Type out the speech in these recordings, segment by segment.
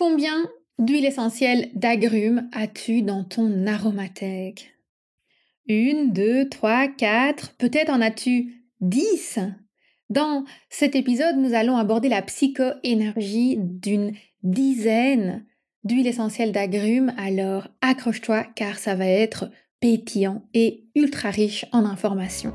Combien d'huiles essentielles d'agrumes as-tu dans ton aromathèque? Une, deux, trois, quatre, peut-être en as-tu dix? Dans cet épisode, nous allons aborder la psycho-énergie d'une dizaine d'huiles essentielles d'agrumes, alors accroche-toi car ça va être pétillant et ultra riche en informations.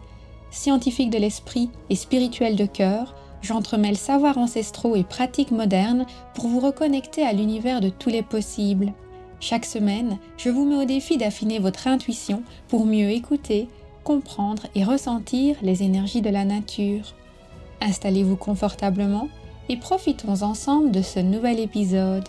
Scientifique de l'esprit et spirituel de cœur, j'entremêle savoirs ancestraux et pratiques modernes pour vous reconnecter à l'univers de tous les possibles. Chaque semaine, je vous mets au défi d'affiner votre intuition pour mieux écouter, comprendre et ressentir les énergies de la nature. Installez-vous confortablement et profitons ensemble de ce nouvel épisode.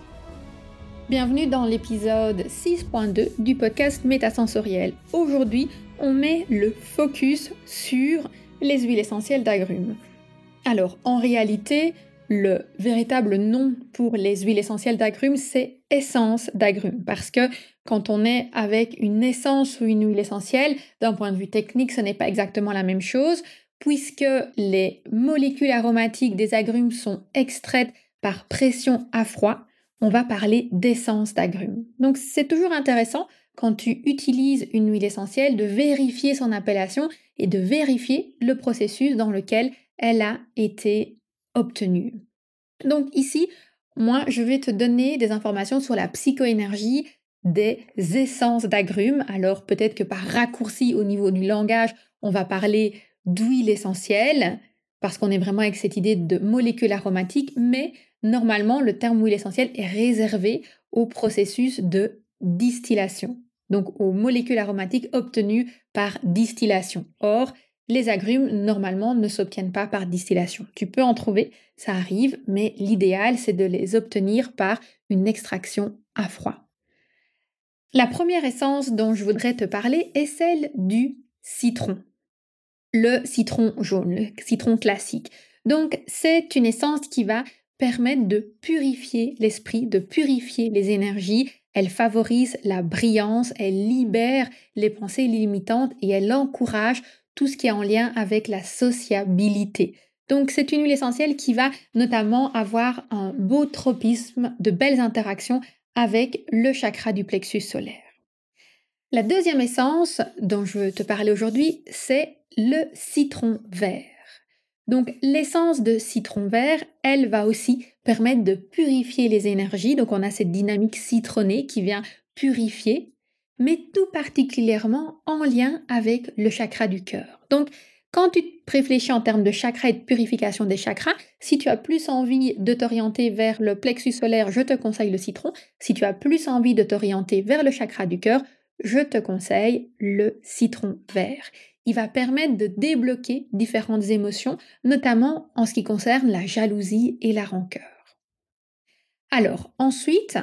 Bienvenue dans l'épisode 6.2 du podcast Métasensoriel. Aujourd'hui, on met le focus sur les huiles essentielles d'agrumes. Alors, en réalité, le véritable nom pour les huiles essentielles d'agrumes, c'est essence d'agrumes. Parce que quand on est avec une essence ou une huile essentielle, d'un point de vue technique, ce n'est pas exactement la même chose, puisque les molécules aromatiques des agrumes sont extraites par pression à froid. On va parler d'essence d'agrumes. Donc c'est toujours intéressant quand tu utilises une huile essentielle de vérifier son appellation et de vérifier le processus dans lequel elle a été obtenue. Donc ici, moi, je vais te donner des informations sur la psychoénergie des essences d'agrumes. Alors peut-être que par raccourci au niveau du langage, on va parler d'huile essentielle, parce qu'on est vraiment avec cette idée de molécules aromatiques, mais normalement, le terme huile essentielle est réservé au processus de distillation, donc aux molécules aromatiques obtenues par distillation. Or, les agrumes, normalement, ne s'obtiennent pas par distillation. Tu peux en trouver, ça arrive, mais l'idéal, c'est de les obtenir par une extraction à froid. La première essence dont je voudrais te parler est celle du citron. Le citron jaune, le citron classique. Donc, c'est une essence qui va permettre de purifier l'esprit, de purifier les énergies elle favorise la brillance, elle libère les pensées limitantes et elle encourage tout ce qui est en lien avec la sociabilité. Donc c'est une huile essentielle qui va notamment avoir un beau tropisme, de belles interactions avec le chakra du plexus solaire. La deuxième essence dont je veux te parler aujourd'hui, c'est le citron vert. Donc l'essence de citron vert, elle va aussi permettre de purifier les énergies. Donc on a cette dynamique citronnée qui vient purifier, mais tout particulièrement en lien avec le chakra du cœur. Donc quand tu réfléchis en termes de chakra et de purification des chakras, si tu as plus envie de t'orienter vers le plexus solaire, je te conseille le citron. Si tu as plus envie de t'orienter vers le chakra du cœur, je te conseille le citron vert il va permettre de débloquer différentes émotions, notamment en ce qui concerne la jalousie et la rancœur. Alors, ensuite,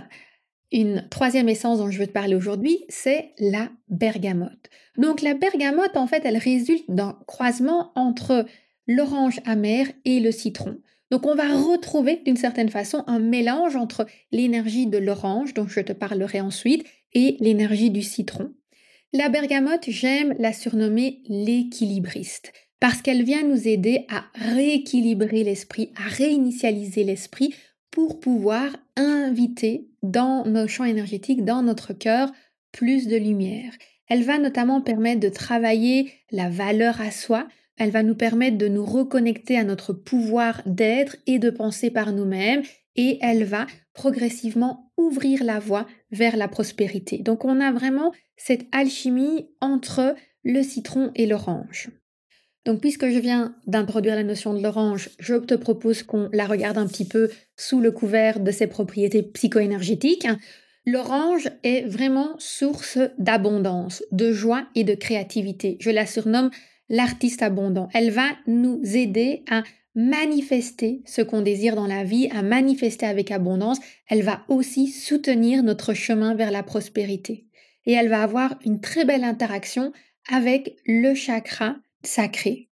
une troisième essence dont je veux te parler aujourd'hui, c'est la bergamote. Donc la bergamote, en fait, elle résulte d'un croisement entre l'orange amer et le citron. Donc on va retrouver d'une certaine façon un mélange entre l'énergie de l'orange, dont je te parlerai ensuite, et l'énergie du citron. La bergamote, j'aime la surnommer l'équilibriste parce qu'elle vient nous aider à rééquilibrer l'esprit, à réinitialiser l'esprit pour pouvoir inviter dans nos champs énergétiques, dans notre cœur, plus de lumière. Elle va notamment permettre de travailler la valeur à soi, elle va nous permettre de nous reconnecter à notre pouvoir d'être et de penser par nous-mêmes, et elle va progressivement ouvrir la voie vers la prospérité. Donc on a vraiment cette alchimie entre le citron et l'orange. Donc puisque je viens d'introduire la notion de l'orange, je te propose qu'on la regarde un petit peu sous le couvert de ses propriétés psychoénergétiques. L'orange est vraiment source d'abondance, de joie et de créativité. Je la surnomme l'artiste abondant. Elle va nous aider à manifester ce qu'on désire dans la vie, à manifester avec abondance. Elle va aussi soutenir notre chemin vers la prospérité. Et elle va avoir une très belle interaction avec le chakra sacré.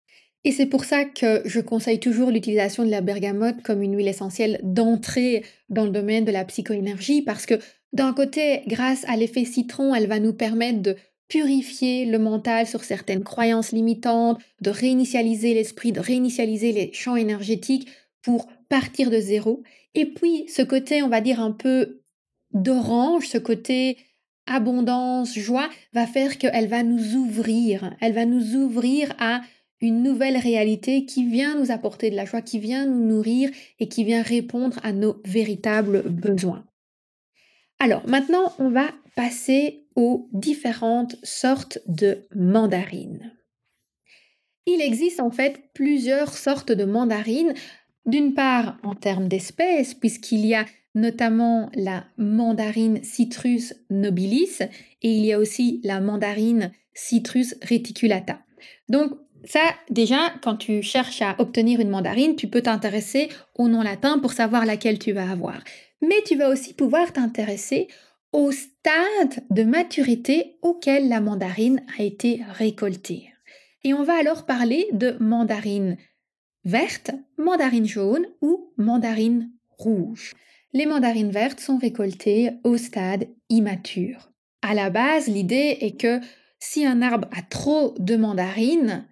Et c'est pour ça que je conseille toujours l'utilisation de la bergamote comme une huile essentielle d'entrée dans le domaine de la psychoénergie parce que d'un côté, grâce à l'effet citron, elle va nous permettre de purifier le mental sur certaines croyances limitantes, de réinitialiser l'esprit, de réinitialiser les champs énergétiques pour partir de zéro. Et puis, ce côté, on va dire, un peu d'orange, ce côté abondance, joie, va faire qu'elle va nous ouvrir. Elle va nous ouvrir à une nouvelle réalité qui vient nous apporter de la joie, qui vient nous nourrir et qui vient répondre à nos véritables besoins. Alors maintenant, on va passer aux différentes sortes de mandarines. Il existe en fait plusieurs sortes de mandarines, d'une part en termes d'espèces, puisqu'il y a notamment la mandarine Citrus nobilis et il y a aussi la mandarine Citrus reticulata. Donc ça, déjà, quand tu cherches à obtenir une mandarine, tu peux t'intéresser au nom latin pour savoir laquelle tu vas avoir. Mais tu vas aussi pouvoir t'intéresser au stade de maturité auquel la mandarine a été récoltée. Et on va alors parler de mandarine verte, mandarine jaune ou mandarine rouge. Les mandarines vertes sont récoltées au stade immature. À la base, l'idée est que si un arbre a trop de mandarines,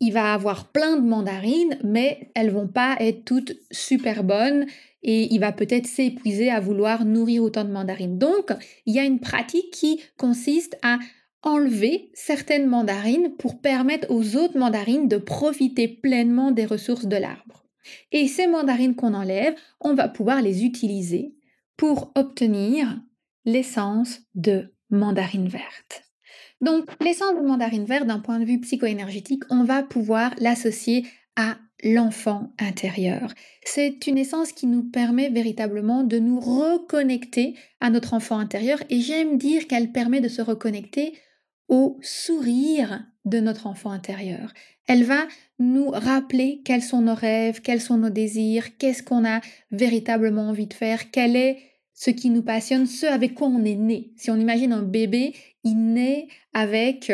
il va avoir plein de mandarines, mais elles vont pas être toutes super bonnes et il va peut-être s'épuiser à vouloir nourrir autant de mandarines. Donc, il y a une pratique qui consiste à enlever certaines mandarines pour permettre aux autres mandarines de profiter pleinement des ressources de l'arbre. Et ces mandarines qu'on enlève, on va pouvoir les utiliser pour obtenir l'essence de mandarine verte. Donc, l'essence de mandarine verte, d'un point de vue psychoénergétique, on va pouvoir l'associer à l'enfant intérieur. C'est une essence qui nous permet véritablement de nous reconnecter à notre enfant intérieur et j'aime dire qu'elle permet de se reconnecter au sourire de notre enfant intérieur. Elle va nous rappeler quels sont nos rêves, quels sont nos désirs, qu'est-ce qu'on a véritablement envie de faire, quel est ce qui nous passionne, ce avec quoi on est né. Si on imagine un bébé, il naît avec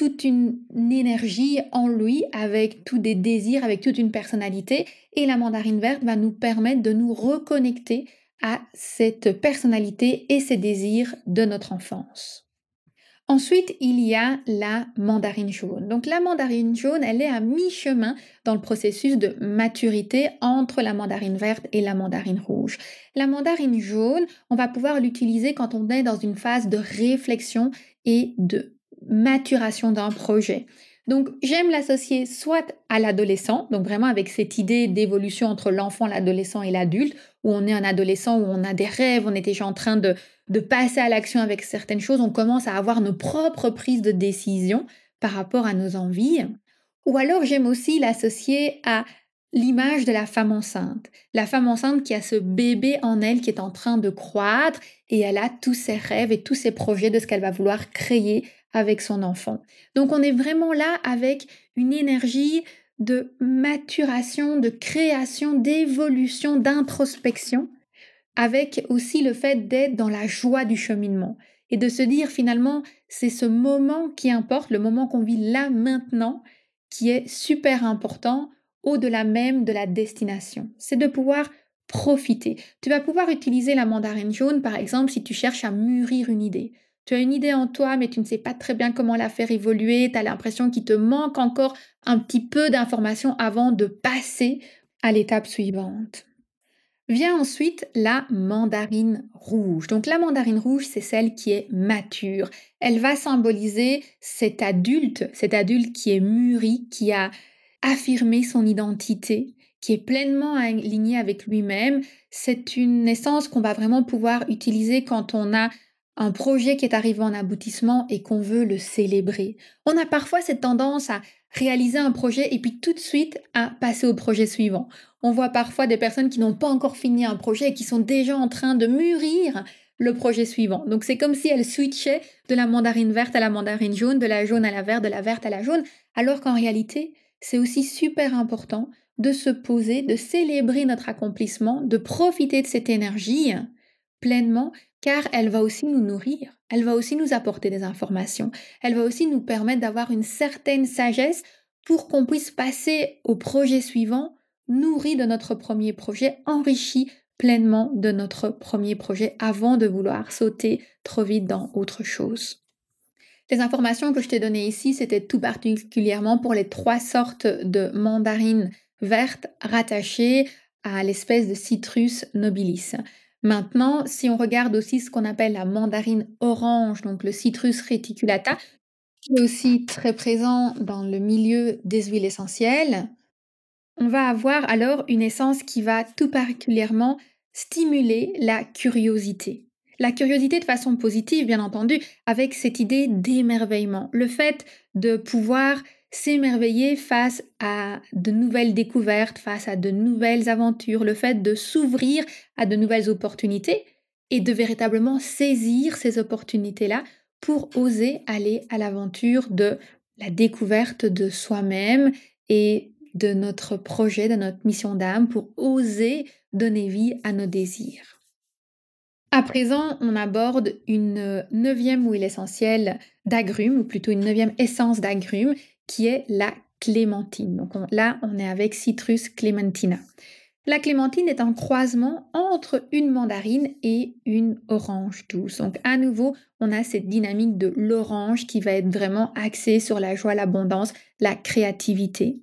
toute une, énergie en lui, avec tous des désirs, avec toute une personnalité. Et la mandarine verte va nous permettre de nous reconnecter à cette personnalité et ces désirs de notre enfance. Ensuite, il y a la mandarine jaune. Donc la mandarine jaune, elle est à mi-chemin dans le processus de maturité entre la mandarine verte et la mandarine rouge. La mandarine jaune, on va pouvoir l'utiliser quand on est dans une phase de réflexion et de maturation d'un projet. Donc j'aime l'associer soit à l'adolescent, donc vraiment avec cette idée d'évolution entre l'enfant, l'adolescent et l'adulte, où on est un adolescent, où on a des rêves, on est déjà en train de, de passer à l'action avec certaines choses, on commence à avoir nos propres prises de décision par rapport à nos envies. Ou alors j'aime aussi l'associer à l'image de la femme enceinte. La femme enceinte qui a ce bébé en elle qui est en train de croître et elle a tous ses rêves et tous ses projets de ce qu'elle va vouloir créer avec son enfant. Donc on est vraiment là avec une énergie de maturation, de création, d'évolution, d'introspection, avec aussi le fait d'être dans la joie du cheminement et de se dire finalement c'est ce moment qui importe, le moment qu'on vit là maintenant, qui est super important au-delà même de la destination. C'est de pouvoir profiter. Tu vas pouvoir utiliser la mandarine jaune par exemple si tu cherches à mûrir une idée. Tu as une idée en toi, mais tu ne sais pas très bien comment la faire évoluer. Tu as l'impression qu'il te manque encore un petit peu d'informations avant de passer à l'étape suivante. Vient ensuite la mandarine rouge. Donc la mandarine rouge, c'est celle qui est mature. Elle va symboliser cet adulte, cet adulte qui est mûri, qui a affirmé son identité, qui est pleinement aligné avec lui-même. C'est une essence qu'on va vraiment pouvoir utiliser quand on a un projet qui est arrivé en aboutissement et qu'on veut le célébrer. On a parfois cette tendance à réaliser un projet et puis tout de suite à passer au projet suivant. On voit parfois des personnes qui n'ont pas encore fini un projet et qui sont déjà en train de mûrir le projet suivant. Donc c'est comme si elle switchait de la mandarine verte à la mandarine jaune, de la jaune à la verte, de la verte à la jaune, alors qu'en réalité, c'est aussi super important de se poser, de célébrer notre accomplissement, de profiter de cette énergie pleinement, car elle va aussi nous nourrir, elle va aussi nous apporter des informations, elle va aussi nous permettre d'avoir une certaine sagesse pour qu'on puisse passer au projet suivant, nourri de notre premier projet, enrichi pleinement de notre premier projet avant de vouloir sauter trop vite dans autre chose. Les informations que je t'ai données ici, c'était tout particulièrement pour les trois sortes de mandarines vertes rattachées à l'espèce de Citrus nobilis. Maintenant, si on regarde aussi ce qu'on appelle la mandarine orange, donc le Citrus reticulata, qui est aussi très présent dans le milieu des huiles essentielles, on va avoir alors une essence qui va tout particulièrement stimuler la curiosité. La curiosité de façon positive, bien entendu, avec cette idée d'émerveillement, le fait de pouvoir s'émerveiller face à de nouvelles découvertes, face à de nouvelles aventures, le fait de s'ouvrir à de nouvelles opportunités et de véritablement saisir ces opportunités-là pour oser aller à l'aventure de la découverte de soi-même et de notre projet, de notre mission d'âme, pour oser donner vie à nos désirs. À présent, on aborde une neuvième huile essentielle d'agrumes, ou plutôt une neuvième essence d'agrumes, qui est la clémentine. Donc là, on est avec Citrus clementina. La clémentine est un croisement entre une mandarine et une orange douce. Donc à nouveau, on a cette dynamique de l'orange qui va être vraiment axée sur la joie, l'abondance, la créativité.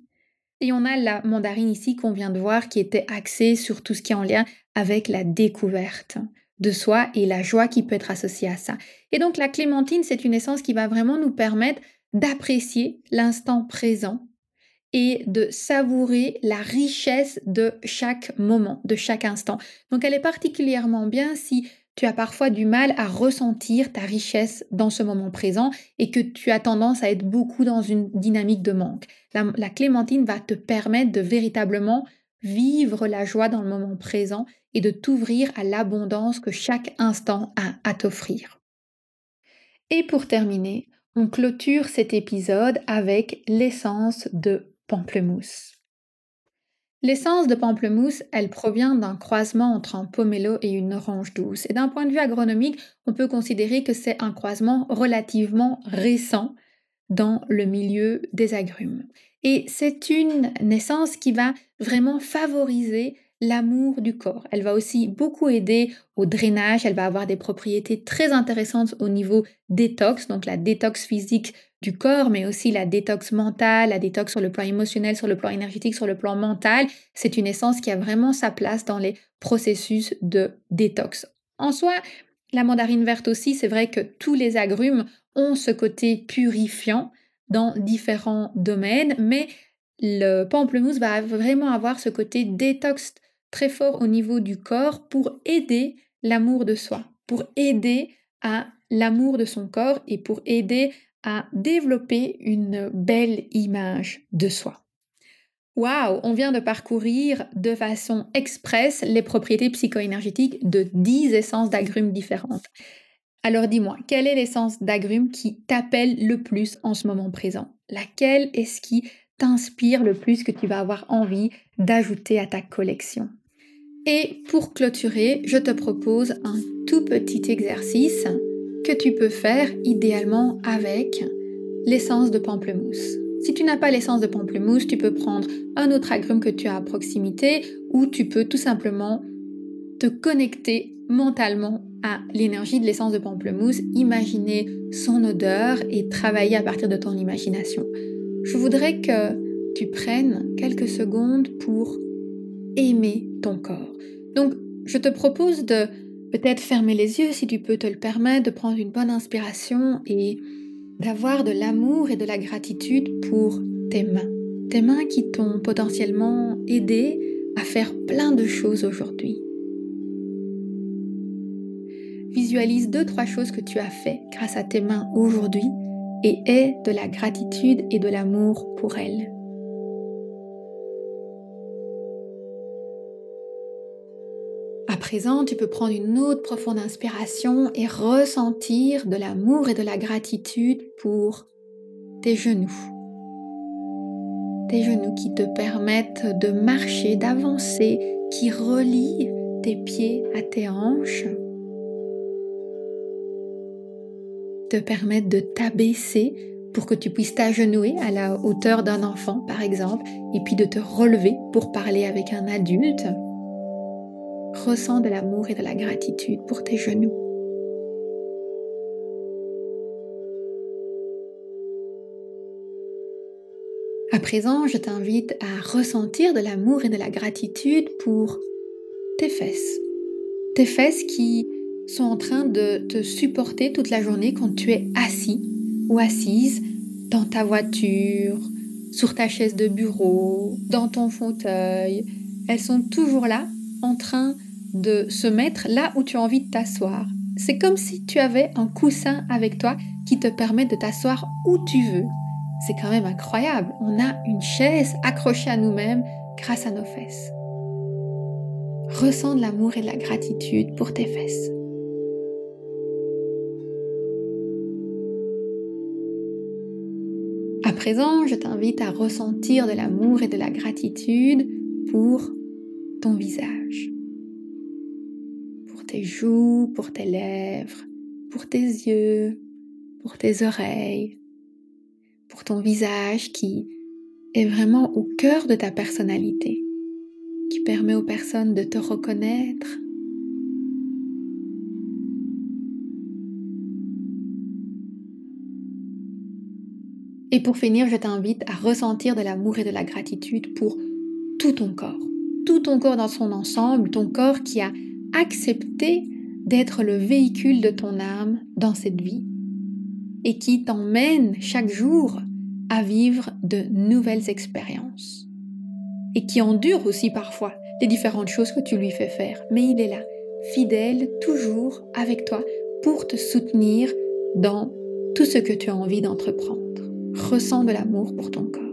Et on a la mandarine ici qu'on vient de voir qui était axée sur tout ce qui est en lien avec la découverte de soi et la joie qui peut être associée à ça. Et donc la clémentine, c'est une essence qui va vraiment nous permettre d'apprécier l'instant présent et de savourer la richesse de chaque moment, de chaque instant. Donc elle est particulièrement bien si tu as parfois du mal à ressentir ta richesse dans ce moment présent et que tu as tendance à être beaucoup dans une dynamique de manque. La, clémentine va te permettre de véritablement vivre la joie dans le moment présent et de t'ouvrir à l'abondance que chaque instant a à t'offrir. Et pour terminer, on clôture cet épisode avec l'essence de pamplemousse. L'essence de pamplemousse, elle provient d'un croisement entre un pomelo et une orange douce. Et d'un point de vue agronomique, on peut considérer que c'est un croisement relativement récent dans le milieu des agrumes. Et c'est une naissance qui va vraiment favoriser l'amour du corps. Elle va aussi beaucoup aider au drainage, elle va avoir des propriétés très intéressantes au niveau détox, donc la détox physique du corps, mais aussi la détox mentale, la détox sur le plan émotionnel, sur le plan énergétique, sur le plan mental. C'est une essence qui a vraiment sa place dans les processus de détox. En soi, la mandarine verte aussi, c'est vrai que tous les agrumes ont ce côté purifiant dans différents domaines, mais le pamplemousse va vraiment avoir ce côté détox très fort au niveau du corps pour aider l'amour de soi, pour aider à l'amour de son corps et pour aider à développer une belle image de soi. Waouh, on vient de parcourir de façon express les propriétés psycho-énergétiques de 10 essences d'agrumes différentes. Alors dis-moi, quelle est l'essence d'agrumes qui t'appelle le plus en ce moment présent? Laquelle est-ce qui t'inspire le plus que tu vas avoir envie d'ajouter à ta collection? Et pour clôturer, je te propose un tout petit exercice que tu peux faire idéalement avec l'essence de pamplemousse. Si tu n'as pas l'essence de pamplemousse, tu peux prendre un autre agrume que tu as à proximité ou tu peux tout simplement te connecter mentalement à l'énergie de l'essence de pamplemousse, imaginer son odeur et travailler à partir de ton imagination. Je voudrais que tu prennes quelques secondes pour aimer ton corps. Donc, je te propose de peut-être fermer les yeux si tu peux te le permettre, de prendre une bonne inspiration et d'avoir de l'amour et de la gratitude pour tes mains. Tes mains qui t'ont potentiellement aidé à faire plein de choses aujourd'hui. Visualise deux, trois choses que tu as fait grâce à tes mains aujourd'hui et aie de la gratitude et de l'amour pour elles. À présent, tu peux prendre une autre profonde inspiration et ressentir de l'amour et de la gratitude pour tes genoux. Tes genoux qui te permettent de marcher, d'avancer, qui relient tes pieds à tes hanches, te permettent de t'abaisser pour que tu puisses t'agenouiller à la hauteur d'un enfant, par exemple, et puis de te relever pour parler avec un adulte. Ressens de l'amour et de la gratitude pour tes genoux. À présent, je t'invite à ressentir de l'amour et de la gratitude pour tes fesses. Tes fesses qui sont en train de te supporter toute la journée quand tu es assis ou assise dans ta voiture, sur ta chaise de bureau, dans ton fauteuil. Elles sont toujours là en train de se mettre là où tu as envie de t'asseoir. C'est comme si tu avais un coussin avec toi qui te permet de t'asseoir où tu veux. C'est quand même incroyable. On a une chaise accrochée à nous-mêmes grâce à nos fesses. Ressens de l'amour et de la gratitude pour tes fesses. À présent, je t'invite à ressentir de l'amour et de la gratitude pour ton visage tes joues, pour tes lèvres, pour tes yeux, pour tes oreilles, pour ton visage qui est vraiment au cœur de ta personnalité, qui permet aux personnes de te reconnaître. Et pour finir, je t'invite à ressentir de l'amour et de la gratitude pour tout ton corps, tout ton corps dans son ensemble, ton corps qui a accepter d'être le véhicule de ton âme dans cette vie et qui t'emmène chaque jour à vivre de nouvelles expériences et qui endure aussi parfois les différentes choses que tu lui fais faire. Mais il est là, fidèle, toujours avec toi pour te soutenir dans tout ce que tu as envie d'entreprendre. Ressens de l'amour pour ton corps.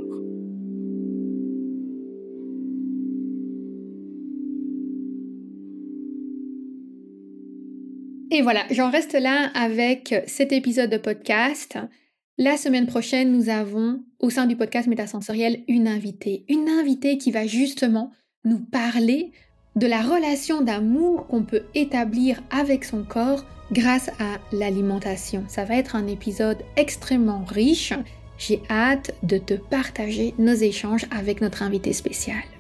Et voilà, j'en reste là avec cet épisode de podcast. La semaine prochaine, nous avons au sein du podcast Métasensoriel une invitée. Une invitée qui va justement nous parler de la relation d'amour qu'on peut établir avec son corps grâce à l'alimentation. Ça va être un épisode extrêmement riche. J'ai hâte de te partager nos échanges avec notre invitée spéciale.